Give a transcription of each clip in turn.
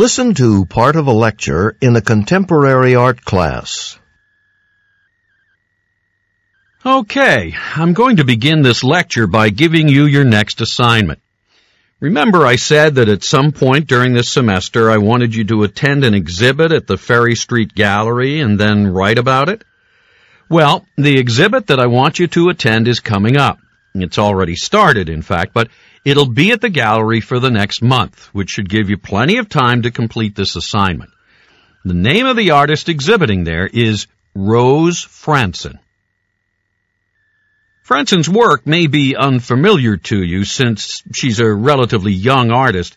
Listen to part of a lecture in a contemporary art class. Okay, I'm going to begin this lecture by giving you your next assignment. Remember I said that at some point during this semester I wanted you to attend an exhibit at the Ferry Street Gallery and then write about it? Well, the exhibit that I want you to attend is coming up. It's already started, in fact, but it'll be at the gallery for the next month, which should give you plenty of time to complete this assignment. The name of the artist exhibiting there is Rose Frantzen. Frantzen's work may be unfamiliar to you since she's a relatively young artist,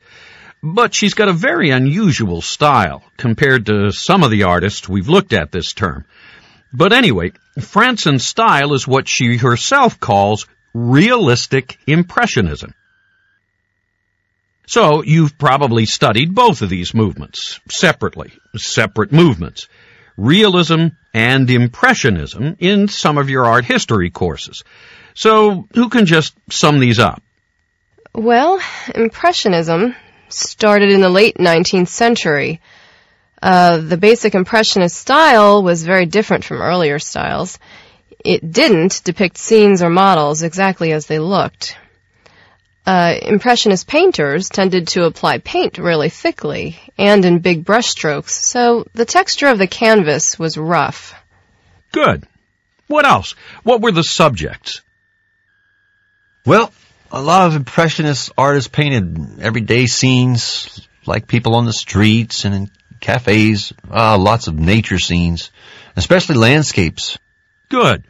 but she's got a very unusual style compared to some of the artists we've looked at this term. But anyway, Frantzen's style is what she herself calls realistic impressionism. So you've probably studied both of these movements separately, separate movements realism and impressionism in some of your art history courses. So who can just sum these up? Well, Impressionism started in the late 19th century. Uh, the basic Impressionist style was very different from earlier styles. It didn't depict scenes or models exactly as they looked uh, Impressionist painters tended to apply paint really thickly and in big brushstrokes, so the texture of the canvas was rough. Good. What else? What were the subjects? Well, a lot of Impressionist artists painted everyday scenes, like people on the streets and in cafes, uh, lots of nature scenes, especially landscapes. Good.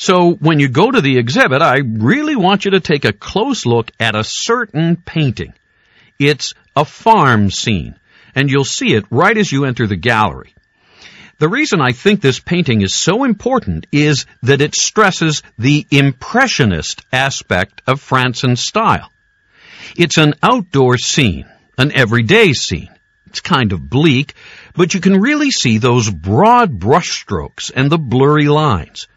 So when you go to the exhibit, I really want you to take a close look at a certain painting. It's a farm scene, and you'll see it right as you enter the gallery. The reason I think this painting is so important is that it stresses the impressionist aspect of Frantzen's style. It's an outdoor scene, an everyday scene. It's kind of bleak, but you can really see those broad brushstrokes and the blurry lines.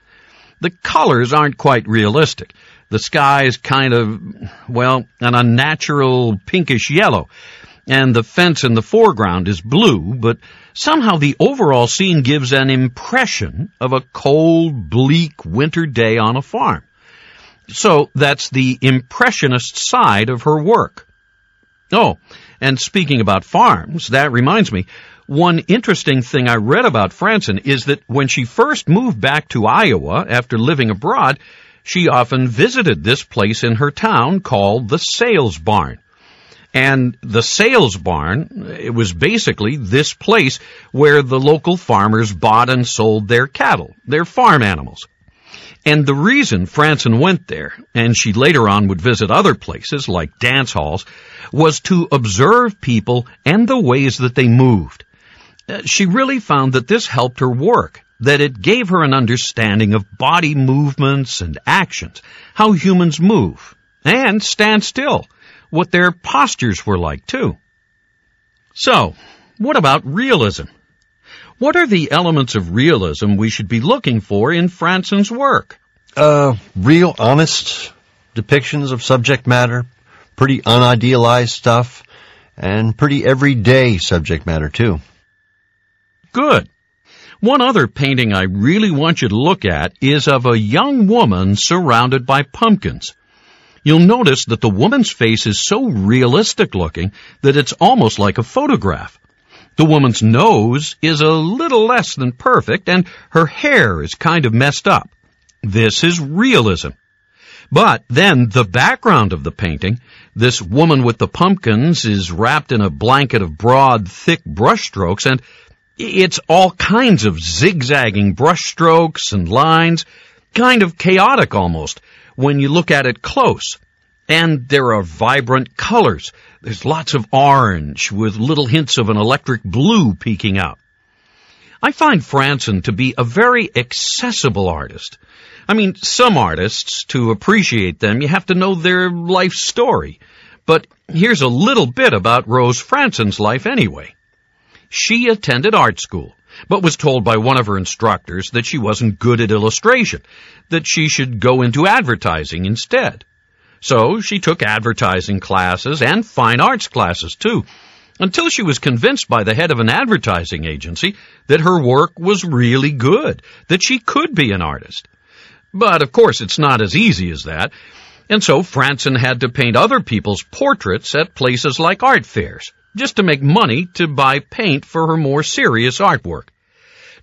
The colors aren't quite realistic. The sky is kind of, well, an unnatural pinkish yellow. And the fence in the foreground is blue, but somehow the overall scene gives an impression of a cold, bleak winter day on a farm. So that's the impressionist side of her work. Oh, and speaking about farms, that reminds me, one interesting thing I read about Frantzen is that when she first moved back to Iowa after living abroad, she often visited this place in her town called the Sales Barn. And the sales barn, it was basically this place where the local farmers bought and sold their cattle, their farm animals. And the reason Frantzen went there, and she later on would visit other places like dance halls, was to observe people and the ways that they moved. She really found that this helped her work, that it gave her an understanding of body movements and actions, how humans move, and stand still, what their postures were like too. So, what about realism? What are the elements of realism we should be looking for in Frantzen's work? Uh, real honest depictions of subject matter, pretty unidealized stuff, and pretty everyday subject matter too. Good. One other painting I really want you to look at is of a young woman surrounded by pumpkins. You'll notice that the woman's face is so realistic looking that it's almost like a photograph. The woman's nose is a little less than perfect and her hair is kind of messed up. This is realism. But then the background of the painting, this woman with the pumpkins is wrapped in a blanket of broad, thick brushstrokes and it's all kinds of zigzagging brushstrokes and lines, kind of chaotic almost when you look at it close. And there are vibrant colors. There's lots of orange with little hints of an electric blue peeking out. I find Frantzen to be a very accessible artist. I mean, some artists, to appreciate them, you have to know their life story. But here's a little bit about Rose Frantzen's life anyway. She attended art school, but was told by one of her instructors that she wasn't good at illustration, that she should go into advertising instead. So she took advertising classes and fine arts classes too. until she was convinced by the head of an advertising agency that her work was really good, that she could be an artist. But of course it's not as easy as that, and so Frantzen had to paint other people's portraits at places like art fairs, just to make money to buy paint for her more serious artwork.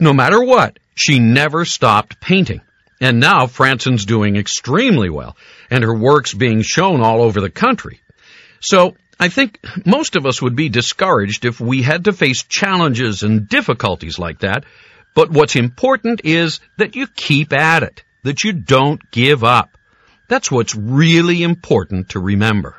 No matter what, she never stopped painting. And now Frantzen's doing extremely well, and her work's being shown all over the country. So, I think most of us would be discouraged if we had to face challenges and difficulties like that, but what's important is that you keep at it, that you don't give up. That's what's really important to remember.